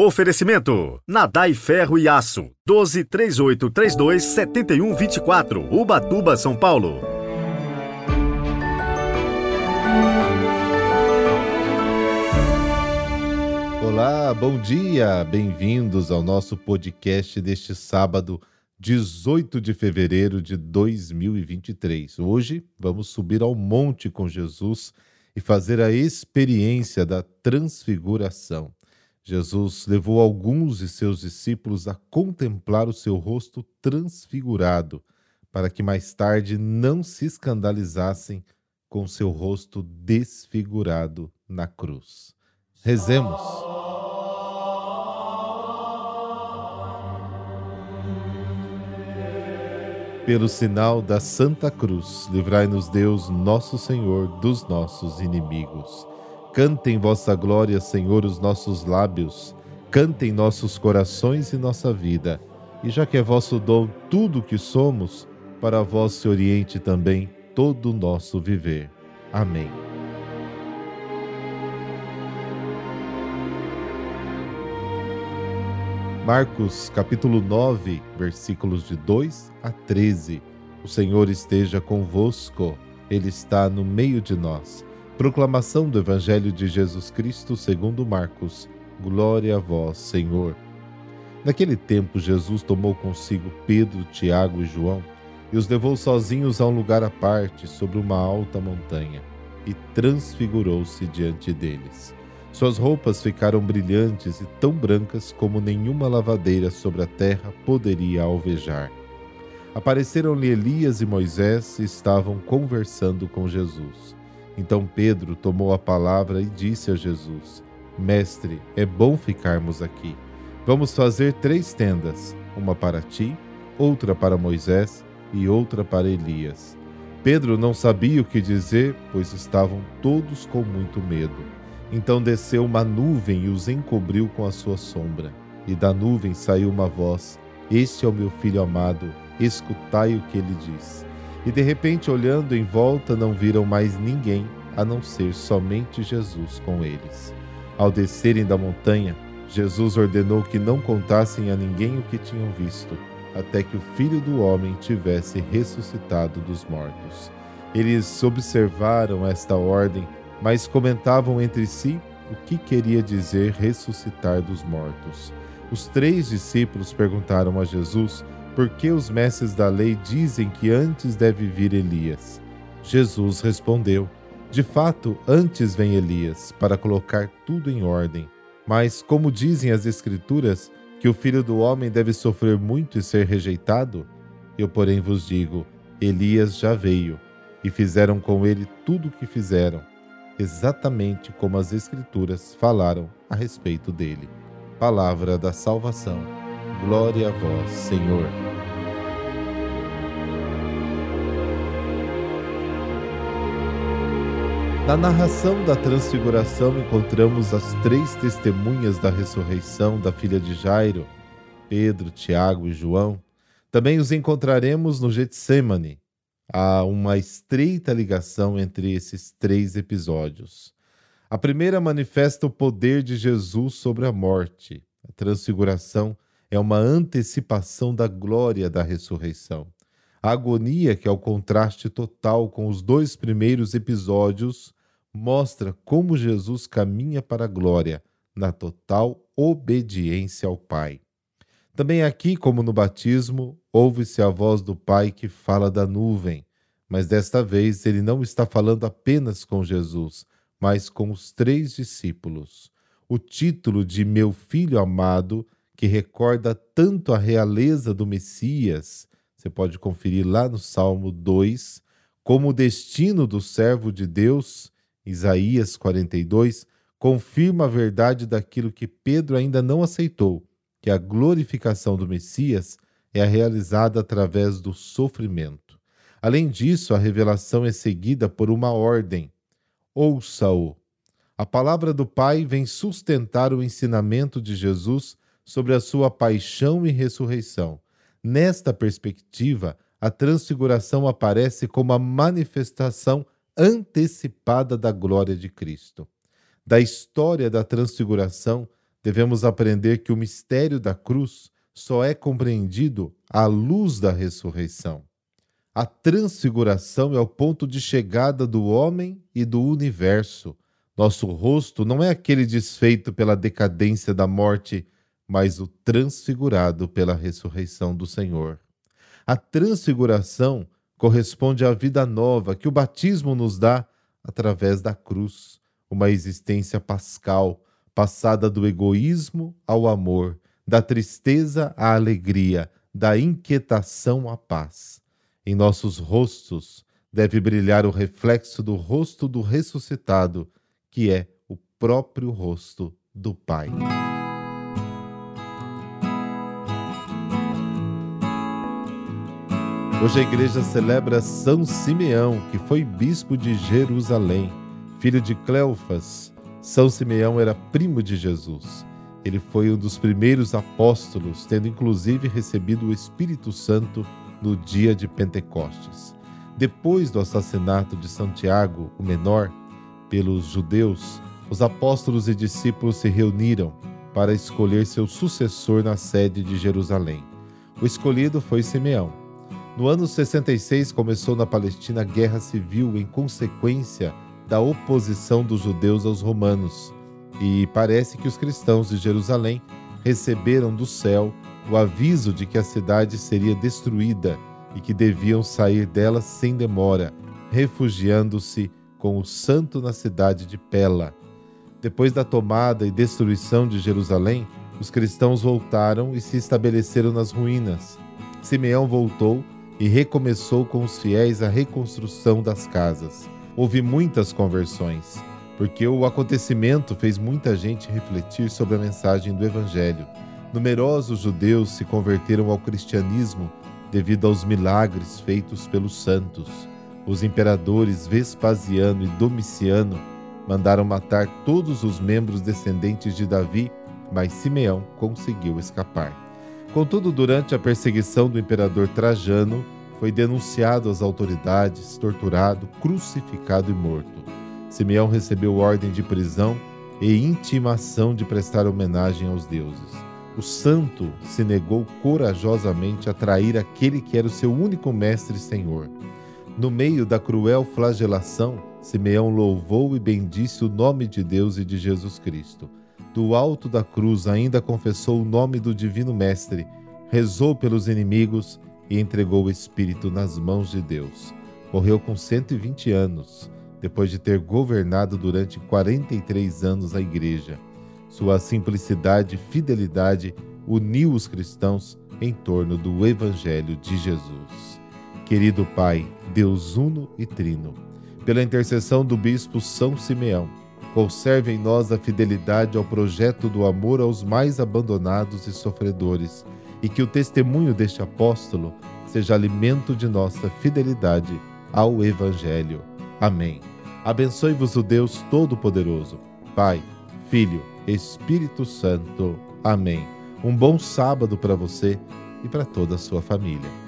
Oferecimento: Nadai Ferro e Aço. 12 3832 7124. Ubatuba, São Paulo. Olá, bom dia. Bem-vindos ao nosso podcast deste sábado, 18 de fevereiro de 2023. Hoje vamos subir ao monte com Jesus e fazer a experiência da transfiguração. Jesus levou alguns de seus discípulos a contemplar o seu rosto transfigurado, para que mais tarde não se escandalizassem com seu rosto desfigurado na cruz. Rezemos. Pelo sinal da Santa Cruz, livrai-nos Deus, nosso Senhor, dos nossos inimigos. Cantem vossa glória, Senhor, os nossos lábios, cantem nossos corações e nossa vida. E já que é vosso dom tudo o que somos, para vós se oriente também todo o nosso viver. Amém. Marcos capítulo 9, versículos de 2 a 13. O Senhor esteja convosco, Ele está no meio de nós. Proclamação do Evangelho de Jesus Cristo segundo Marcos. Glória a vós, Senhor. Naquele tempo, Jesus tomou consigo Pedro, Tiago e João e os levou sozinhos a um lugar à parte, sobre uma alta montanha, e transfigurou-se diante deles. Suas roupas ficaram brilhantes e tão brancas como nenhuma lavadeira sobre a terra poderia alvejar. Apareceram-lhe Elias e Moisés e estavam conversando com Jesus. Então Pedro tomou a palavra e disse a Jesus: Mestre, é bom ficarmos aqui. Vamos fazer três tendas: uma para ti, outra para Moisés e outra para Elias. Pedro não sabia o que dizer, pois estavam todos com muito medo. Então desceu uma nuvem e os encobriu com a sua sombra. E da nuvem saiu uma voz: Este é o meu filho amado, escutai o que ele diz. E de repente, olhando em volta, não viram mais ninguém a não ser somente Jesus com eles. Ao descerem da montanha, Jesus ordenou que não contassem a ninguém o que tinham visto, até que o Filho do Homem tivesse ressuscitado dos mortos. Eles observaram esta ordem, mas comentavam entre si o que queria dizer ressuscitar dos mortos. Os três discípulos perguntaram a Jesus por que os mestres da lei dizem que antes deve vir Elias. Jesus respondeu: De fato, antes vem Elias para colocar tudo em ordem. Mas, como dizem as Escrituras, que o filho do homem deve sofrer muito e ser rejeitado? Eu, porém, vos digo: Elias já veio, e fizeram com ele tudo o que fizeram, exatamente como as Escrituras falaram a respeito dele. Palavra da salvação. Glória a vós, Senhor. Na narração da Transfiguração encontramos as três testemunhas da ressurreição da filha de Jairo, Pedro, Tiago e João. Também os encontraremos no Getsemane. Há uma estreita ligação entre esses três episódios. A primeira manifesta o poder de Jesus sobre a morte. A Transfiguração é uma antecipação da glória da ressurreição. A agonia, que é o contraste total com os dois primeiros episódios, mostra como Jesus caminha para a glória na total obediência ao Pai. Também aqui, como no batismo, ouve-se a voz do Pai que fala da nuvem, mas desta vez ele não está falando apenas com Jesus, mas com os três discípulos. O título de Meu Filho Amado, que recorda tanto a realeza do Messias, você pode conferir lá no Salmo 2, como o destino do servo de Deus Isaías 42 confirma a verdade daquilo que Pedro ainda não aceitou, que a glorificação do Messias é realizada através do sofrimento. Além disso, a revelação é seguida por uma ordem: ouça-o. A palavra do Pai vem sustentar o ensinamento de Jesus sobre a sua paixão e ressurreição. Nesta perspectiva, a transfiguração aparece como a manifestação antecipada da glória de Cristo. Da história da transfiguração devemos aprender que o mistério da cruz só é compreendido à luz da ressurreição. A transfiguração é o ponto de chegada do homem e do universo. Nosso rosto não é aquele desfeito pela decadência da morte, mas o transfigurado pela ressurreição do Senhor. A transfiguração corresponde à vida nova que o batismo nos dá através da cruz, uma existência pascal, passada do egoísmo ao amor, da tristeza à alegria, da inquietação à paz. Em nossos rostos deve brilhar o reflexo do rosto do ressuscitado, que é o próprio rosto do Pai. Hoje a igreja celebra São Simeão, que foi bispo de Jerusalém, filho de Cleofas. São Simeão era primo de Jesus. Ele foi um dos primeiros apóstolos, tendo inclusive recebido o Espírito Santo no dia de Pentecostes. Depois do assassinato de Santiago, o menor, pelos judeus, os apóstolos e discípulos se reuniram para escolher seu sucessor na sede de Jerusalém. O escolhido foi Simeão. No ano 66 começou na Palestina a guerra civil em consequência da oposição dos judeus aos romanos, e parece que os cristãos de Jerusalém receberam do céu o aviso de que a cidade seria destruída e que deviam sair dela sem demora, refugiando-se com o santo na cidade de Pela. Depois da tomada e destruição de Jerusalém, os cristãos voltaram e se estabeleceram nas ruínas. Simeão voltou e recomeçou com os fiéis a reconstrução das casas. Houve muitas conversões, porque o acontecimento fez muita gente refletir sobre a mensagem do Evangelho. Numerosos judeus se converteram ao cristianismo devido aos milagres feitos pelos santos. Os imperadores Vespasiano e Domiciano mandaram matar todos os membros descendentes de Davi, mas Simeão conseguiu escapar. Contudo, durante a perseguição do imperador Trajano, foi denunciado às autoridades, torturado, crucificado e morto. Simeão recebeu ordem de prisão e intimação de prestar homenagem aos deuses o santo se negou corajosamente a trair aquele que era o seu único mestre e senhor. No meio da cruel flagelação, Simeão louvou e bendisse o nome de Deus e de Jesus Cristo. Do alto da cruz ainda confessou o nome do Divino Mestre, rezou pelos inimigos e entregou o Espírito nas mãos de Deus. Morreu com 120 anos, depois de ter governado durante 43 anos a Igreja. Sua simplicidade e fidelidade uniu os cristãos em torno do Evangelho de Jesus. Querido Pai, Deus uno e trino, pela intercessão do bispo São Simeão, conserve em nós a fidelidade ao projeto do amor aos mais abandonados e sofredores, e que o testemunho deste apóstolo seja alimento de nossa fidelidade ao Evangelho. Amém. Abençoe-vos o Deus Todo-Poderoso, Pai, Filho Espírito Santo. Amém. Um bom sábado para você e para toda a sua família.